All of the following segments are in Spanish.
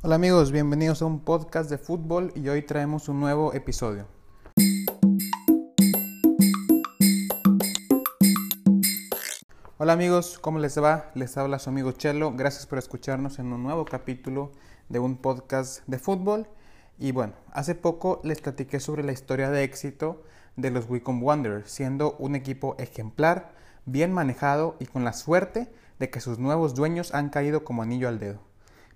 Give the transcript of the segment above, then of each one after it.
Hola amigos, bienvenidos a un podcast de fútbol y hoy traemos un nuevo episodio. Hola amigos, ¿cómo les va? Les habla su amigo Chelo. Gracias por escucharnos en un nuevo capítulo de un podcast de fútbol. Y bueno, hace poco les platiqué sobre la historia de éxito de los Wycombe Wanderers, siendo un equipo ejemplar, bien manejado y con la suerte de que sus nuevos dueños han caído como anillo al dedo.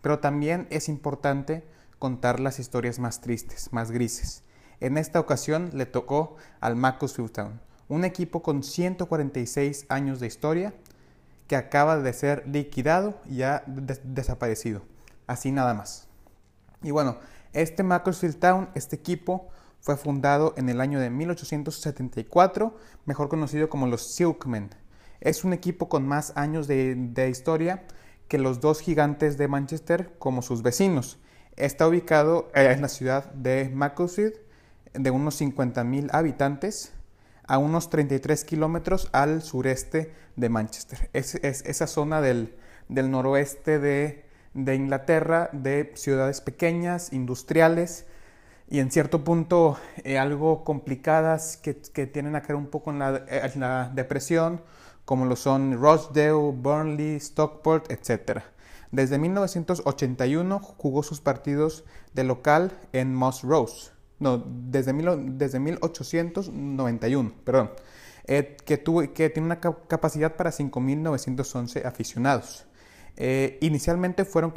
Pero también es importante contar las historias más tristes, más grises. En esta ocasión le tocó al Macclesfield Town, un equipo con 146 años de historia que acaba de ser liquidado y ha desaparecido. Así nada más. Y bueno, este Macclesfield Town, este equipo, fue fundado en el año de 1874, mejor conocido como los Silkmen. Es un equipo con más años de, de historia que los dos gigantes de Manchester como sus vecinos. Está ubicado en la ciudad de Macclesfield, de unos 50.000 habitantes, a unos 33 kilómetros al sureste de Manchester. Es, esa zona del, noroeste de, Inglaterra, de ciudades pequeñas, industriales y en cierto punto eh, algo complicadas que, tienen a ver un poco en la, en la depresión como lo son Rochdale, Burnley, Stockport, etc. Desde 1981 jugó sus partidos de local en Moss Rose. No, desde, desde 1891, perdón. Eh, que, que tiene una capacidad para 5.911 aficionados. Eh, inicialmente fueron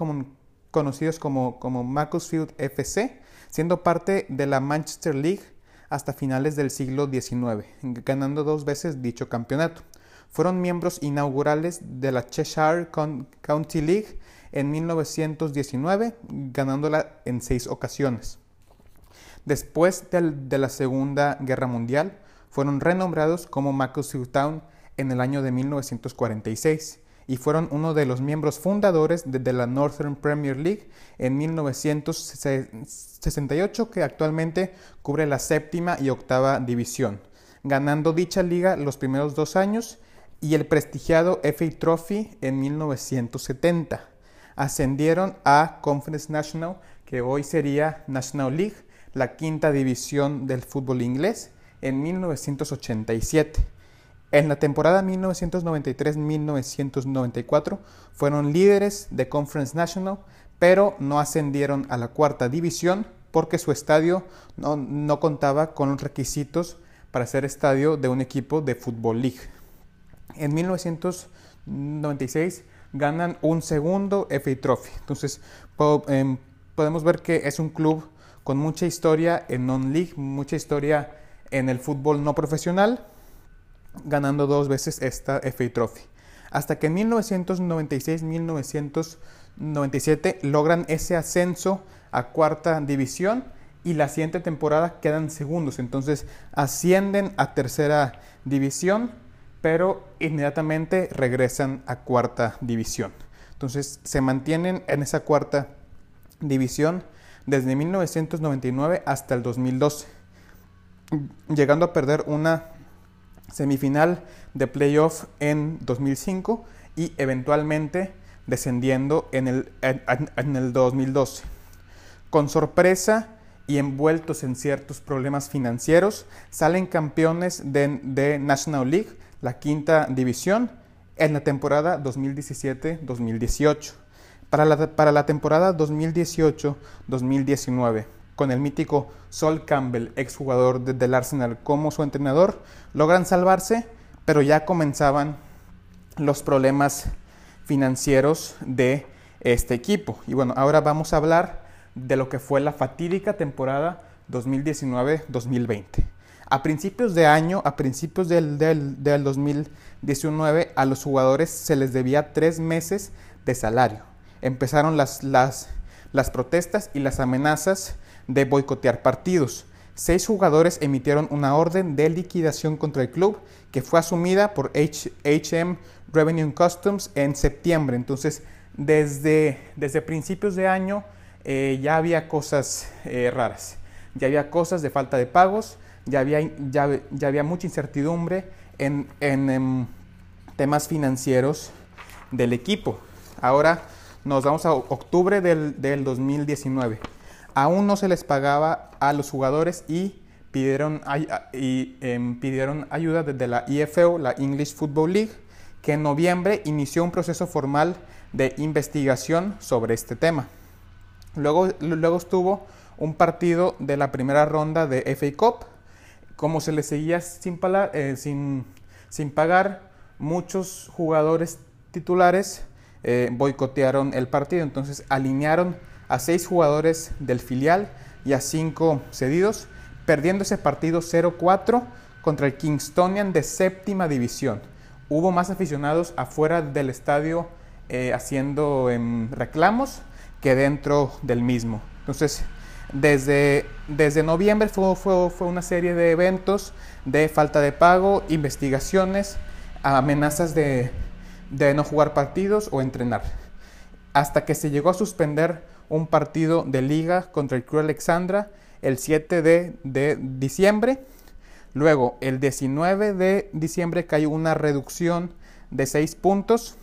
conocidos como, como Macclesfield FC, siendo parte de la Manchester League hasta finales del siglo XIX, ganando dos veces dicho campeonato. Fueron miembros inaugurales de la Cheshire County League en 1919, ganándola en seis ocasiones. Después de la Segunda Guerra Mundial, fueron renombrados como Macclesfield Town en el año de 1946 y fueron uno de los miembros fundadores de, la Northern Premier League en 1968, que actualmente cubre la séptima y octava división, ganando dicha liga los primeros dos años y el prestigiado FA Trophy en 1970. Ascendieron a Conference National, que hoy sería National League, la quinta división del fútbol inglés, en 1987. En la temporada 1993-1994 fueron líderes de Conference National, pero no ascendieron a la cuarta división porque su estadio no, no contaba con los requisitos para ser estadio de un equipo de Fútbol League. En 1996 ganan un segundo FA Trophy. Entonces em, podemos ver que es un club con mucha historia en non-league, mucha historia en el fútbol no profesional, ganando dos veces esta FA Trophy. Hasta que en 1996-1997 logran ese ascenso a cuarta división y la siguiente temporada quedan segundos. Entonces ascienden a tercera división pero inmediatamente regresan a cuarta división. Entonces se mantienen en esa cuarta división desde 1999 hasta el 2012, llegando a perder una semifinal de playoff en 2005 y eventualmente descendiendo en el, en, el 2012. Con sorpresa y envueltos en ciertos problemas financieros, salen campeones de National League la quinta división en la temporada 2017-2018. Para la, para la temporada 2018-2019, con el mítico Sol Campbell, exjugador del Arsenal, como su entrenador, logran salvarse, pero ya comenzaban los problemas financieros de este equipo. Y bueno, ahora vamos a hablar de lo que fue la fatídica temporada 2019-2020. A principios de año, a principios del, 2019, a los jugadores se les debía tres meses de salario. Empezaron las, las, las protestas y las amenazas de boicotear partidos. Seis jugadores emitieron una orden de liquidación contra el club que fue asumida por HM Revenue Customs en septiembre. Entonces, desde, desde principios de año eh, ya había cosas eh, raras. Ya había cosas de falta de pagos, ya había, ya, había mucha incertidumbre en, em, temas financieros del equipo. Ahora nos vamos a octubre del, del 2019. Aún no se les pagaba a los jugadores y pidieron, y, em, pidieron ayuda desde la IFO, la English Football League, que en noviembre inició un proceso formal de investigación sobre este tema. Luego, luego estuvo un partido de la primera ronda de FA Cup. Como se le seguía sin, eh, sin pagar, muchos jugadores titulares eh, boicotearon el partido. Entonces alinearon a seis jugadores del filial y a cinco cedidos, perdiendo ese partido 0-4 contra el Kingstonian de séptima división. Hubo más aficionados afuera del estadio eh, haciendo em, reclamos que dentro del mismo. Entonces, desde, desde noviembre fue, fue, fue, una serie de eventos de falta de pago, investigaciones, amenazas de, de no jugar partidos o entrenar. Hasta que se llegó a suspender un partido de liga contra el Club Alexandra el 7 de, de diciembre. Luego, el 19 de diciembre cayó una reducción de 6 puntos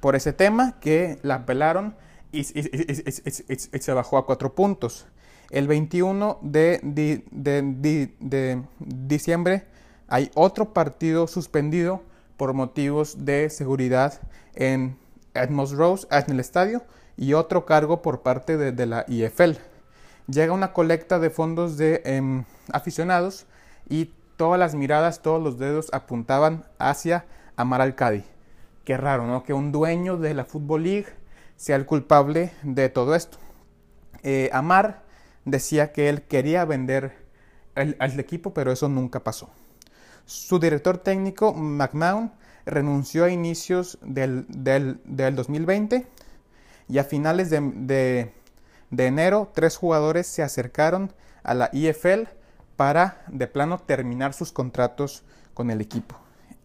por ese tema que la apelaron y, se bajó a 4 puntos. El 21 de, diciembre hay otro partido suspendido por motivos de seguridad en Edmonds Rose, en el estadio, y otro cargo por parte de, la IFL. Llega una colecta de fondos de em, aficionados y todas las miradas, todos los dedos apuntaban hacia Amar Al-Kadi. Qué raro, ¿no? Que un dueño de la Football League sea el culpable de todo esto. Eh, Amar decía que él quería vender al equipo, pero eso nunca pasó. Su director técnico, McMahon, renunció a inicios del, 2020 y a finales de, enero tres jugadores se acercaron a la IFL para de plano terminar sus contratos con el equipo.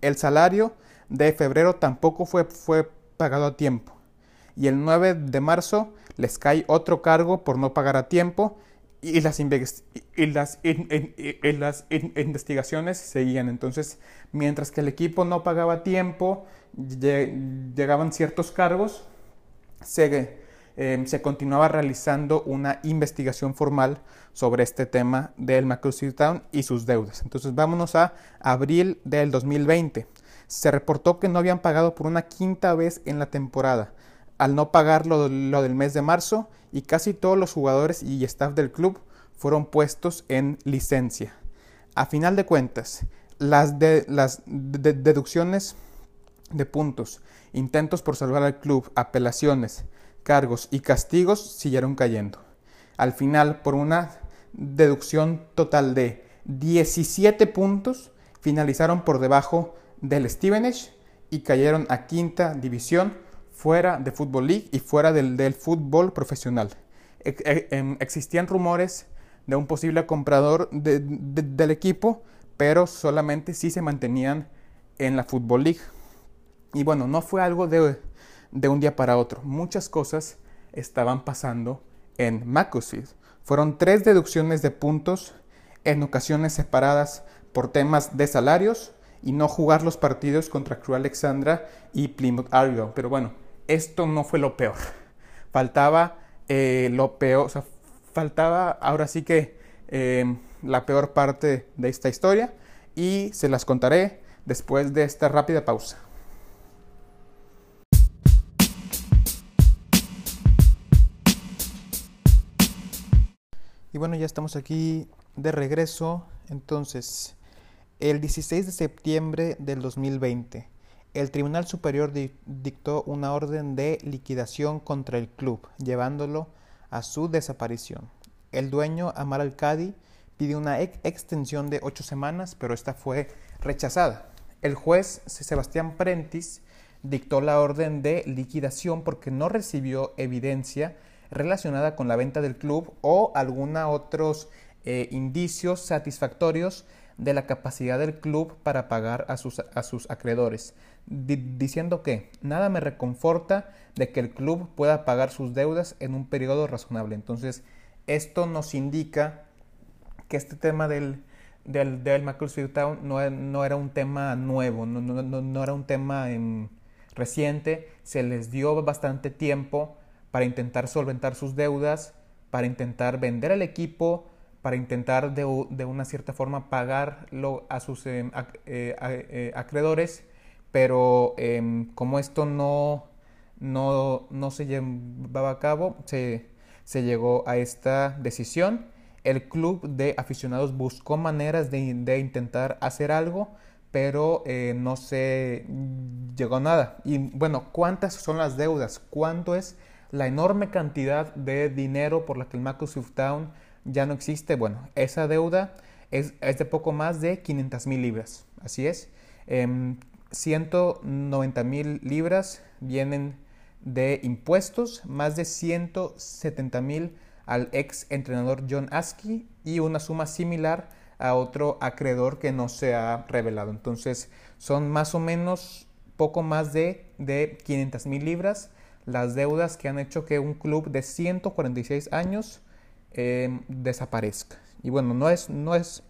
El salario de febrero tampoco fue, fue pagado a tiempo y el 9 de marzo les cae otro cargo por no pagar a tiempo y las, investigaciones seguían. Entonces, mientras que el equipo no pagaba tiempo, llegaban ciertos cargos, se, em, se continuaba realizando una investigación formal sobre este tema del Macrossy Town y sus deudas. Entonces, vámonos a abril del 2020. Se reportó que no habían pagado por una quinta vez en la temporada al no pagar lo, del mes de marzo y casi todos los jugadores y staff del club fueron puestos en licencia. A final de cuentas, las, las deducciones de puntos, intentos por salvar al club, apelaciones, cargos y castigos siguieron cayendo. Al final, por una deducción total de 17 puntos, finalizaron por debajo del Stevenage y cayeron a quinta división fuera de Football League y fuera del, fútbol profesional. E, em, existían rumores de un posible comprador del equipo, pero solamente si se mantenían en la Football League. Y bueno, no fue algo de, un día para otro. Muchas cosas estaban pasando en Macclesfield. Fueron tres deducciones de puntos en ocasiones separadas por temas de salarios y no jugar los partidos contra Crew Alexandra y Plymouth Argyle. Pero bueno, esto no fue lo peor. Faltaba eh, lo peor, o sea, faltaba ahora sí que eh, la peor parte de esta historia y se las contaré después de esta rápida pausa. Y bueno, ya estamos aquí de regreso. Entonces, el 16 de septiembre del 2020 el Tribunal Superior dictó una orden de liquidación contra el club, llevándolo a su desaparición. El dueño, Amar Al-Kadi, pidió una extensión de ocho semanas, pero esta fue rechazada. El juez Sebastián Prentis dictó la orden de liquidación porque no recibió evidencia relacionada con la venta del club o alguna otros eh, indicios satisfactorios de la capacidad del club para pagar a sus, a sus acreedores, diciendo que nada me reconforta de que el club pueda pagar sus deudas en un periodo razonable. Entonces, esto nos indica que este tema del, del, Town no, no, era un tema nuevo, no, no, no era un tema reciente, se les dio bastante tiempo para intentar solventar sus deudas, para intentar vender el equipo, para intentar de, una cierta forma pagarlo a sus em, eh, eh, acreedores, pero em, como esto no, no, no, se llevaba a cabo, se, se, llegó a esta decisión. El club de aficionados buscó maneras de, de intentar hacer algo, pero eh, no se llegó a nada. Y bueno, ¿cuántas son las deudas? ¿Cuánto es la enorme cantidad de dinero por la que el Macclesfield Town ya no existe? Bueno, esa deuda es, de poco más de 500 mil libras. Así es. 190 em, mil libras vienen de impuestos, más de 170 mil al ex entrenador John Askey y una suma similar a otro acreedor que no se ha revelado. Entonces son más o menos poco más de, de 500 mil libras las deudas que han hecho que un club de 146 años em, desaparezca. Y bueno, no es, no es,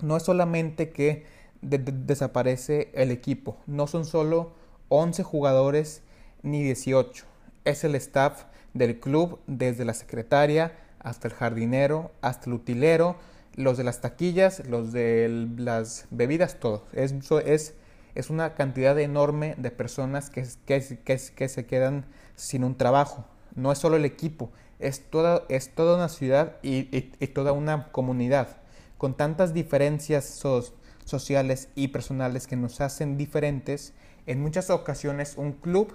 no es solamente que desaparece el equipo, no son solo 11 jugadores ni 18, es el staff del club desde la secretaria hasta el jardinero, hasta el utilero, los de las taquillas, los de las bebidas, todo. Eso es, es una cantidad enorme de personas que, que, que, se quedan sin un trabajo. No es solo el equipo, es toda, es toda una ciudad y, y, toda una comunidad. Con tantas diferencias sociales y personales que nos hacen diferentes, en muchas ocasiones un club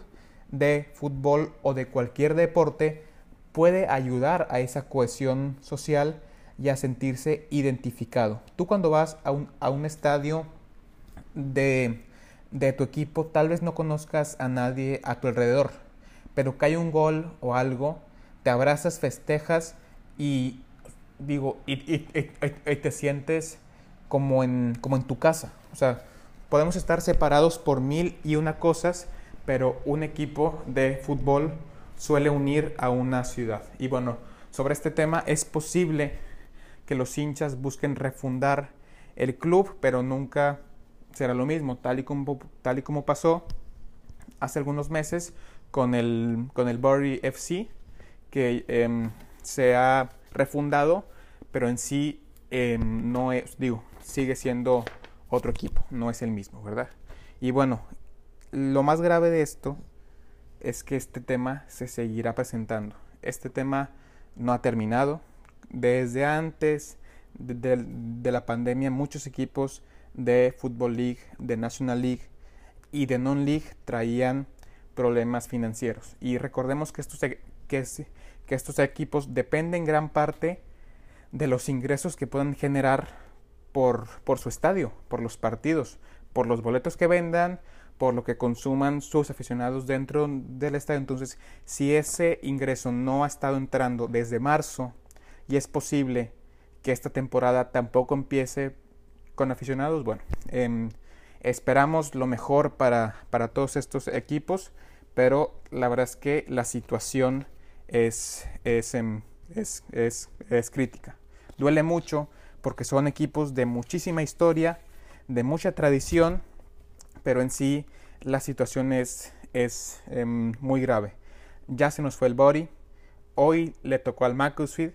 de fútbol o de cualquier deporte puede ayudar a esa cohesión social y a sentirse identificado. Tú cuando vas a un, a un estadio de, de tu equipo, tal vez no conozcas a nadie a tu alrededor, pero cae un gol o algo, te abrazas, festejas y digo, y, te sientes como en, como en tu casa. O sea, podemos estar separados por mil y una cosas, pero un equipo de fútbol suele unir a una ciudad. Y bueno, sobre este tema es posible que los hinchas busquen refundar el club, pero nunca será lo mismo, tal y como, tal y como pasó hace algunos meses con el, con el Bury FC, que em, se ha refundado, pero en sí em, no es, digo, sigue siendo otro equipo, no es el mismo, ¿verdad? Y bueno, lo más grave de esto es que este tema se seguirá presentando. Este tema no ha terminado, desde antes de, la pandemia, muchos equipos de Football League, de National League y de Non-League traían problemas financieros. Y recordemos que estos, que, que estos equipos dependen gran parte de los ingresos que puedan generar por, por su estadio, por los partidos, por los boletos que vendan, por lo que consuman sus aficionados dentro del estadio. Entonces, si ese ingreso no ha estado entrando desde marzo y es posible que esta temporada tampoco empiece con aficionados, bueno, em, esperamos lo mejor para, para, todos estos equipos, pero la verdad es que la situación es, em, es, es, es crítica. Duele mucho porque son equipos de muchísima historia, de mucha tradición, pero en sí la situación es, es em, muy grave. Ya se nos fue el Body, hoy le tocó al Macclesfield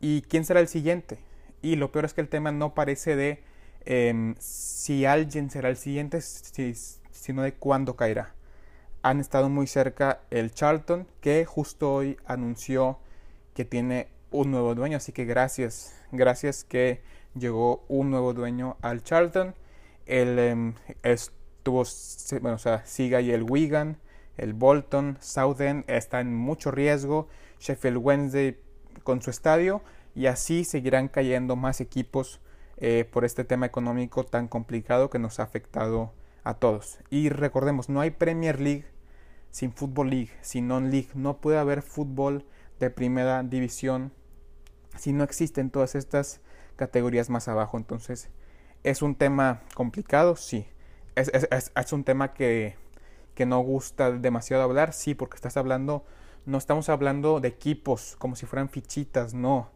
¿Y quién será el siguiente? Y lo peor es que el tema no parece de em, si alguien será el siguiente, sino de cuándo caerá. Han estado muy cerca el Charlton, que justo hoy anunció que tiene un nuevo dueño, así que gracias, gracias que llegó un nuevo dueño al Charlton. El, em, estuvo, bueno, o sea, sigue ahí el Wigan, el Bolton, Southend está en mucho riesgo, Sheffield Wednesday con su estadio y así seguirán cayendo más equipos eh, por este tema económico tan complicado que nos ha afectado a todos. Y recordemos, no hay Premier League sin Football League, sin Non-League, no puede haber fútbol de primera división si no existen todas estas categorías más abajo. Entonces, ¿es un tema complicado? Sí. ¿Es, un tema que, que no gusta demasiado hablar? Sí, porque estás hablando no estamos hablando de equipos como si fueran fichitas, no.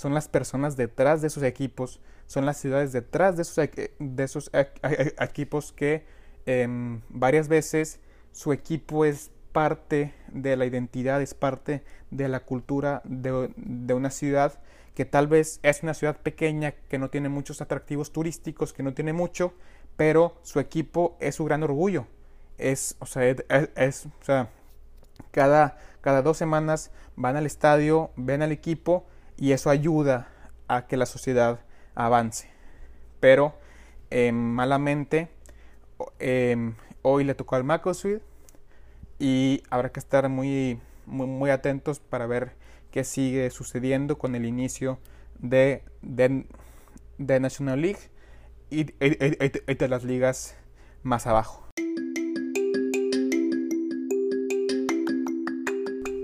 Son las personas detrás de esos equipos, son las ciudades detrás de esos, de esos equipos que em, varias veces su equipo es parte de la identidad, es parte de la cultura de, de, una ciudad que tal vez es una ciudad pequeña, que no tiene muchos atractivos turísticos, que no tiene mucho, pero su equipo es su gran orgullo. Es, o sea, es, o sea, cada, cada dos semanas van al estadio, ven al equipo y eso ayuda a que la sociedad avance. Pero eh, malamente eh, hoy le tocó al Macclesfield y habrá que estar muy, muy, atentos para ver qué sigue sucediendo con el inicio de, de, National League y, de las ligas más abajo.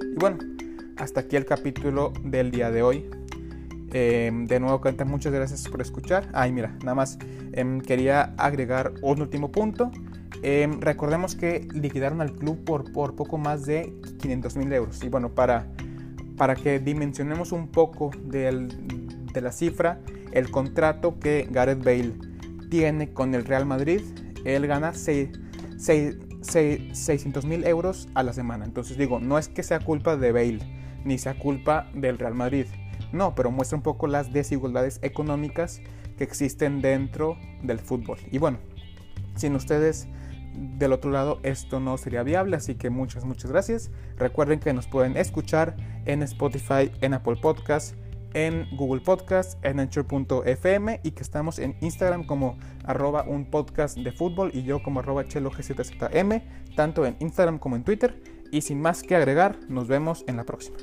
Y bueno, hasta aquí el capítulo del día de hoy. Em, de nuevo, Canta, muchas gracias por escuchar. Ay, mira, nada más em, quería agregar un último punto. Em, recordemos que liquidaron al club por, por poco más de 500 mil euros. Y bueno, para, para que dimensionemos un poco de la cifra, el contrato que Gareth Bale tiene con el Real Madrid, él gana 600 mil euros a la semana. Entonces digo, no es que sea culpa de Bale, ni sea culpa del Real Madrid. No, pero muestra un poco las desigualdades económicas que existen dentro del fútbol. Y bueno, sin ustedes del otro lado esto no sería viable, así que muchas, muchas gracias. Recuerden que nos pueden escuchar en Spotify, en Apple Podcasts, en Google Podcasts, en Anchor.fm y que estamos en Instagram como arroba un podcast de fútbol y yo como arroba chelo tanto en Instagram como en Twitter. Y sin más que agregar, nos vemos en la próxima.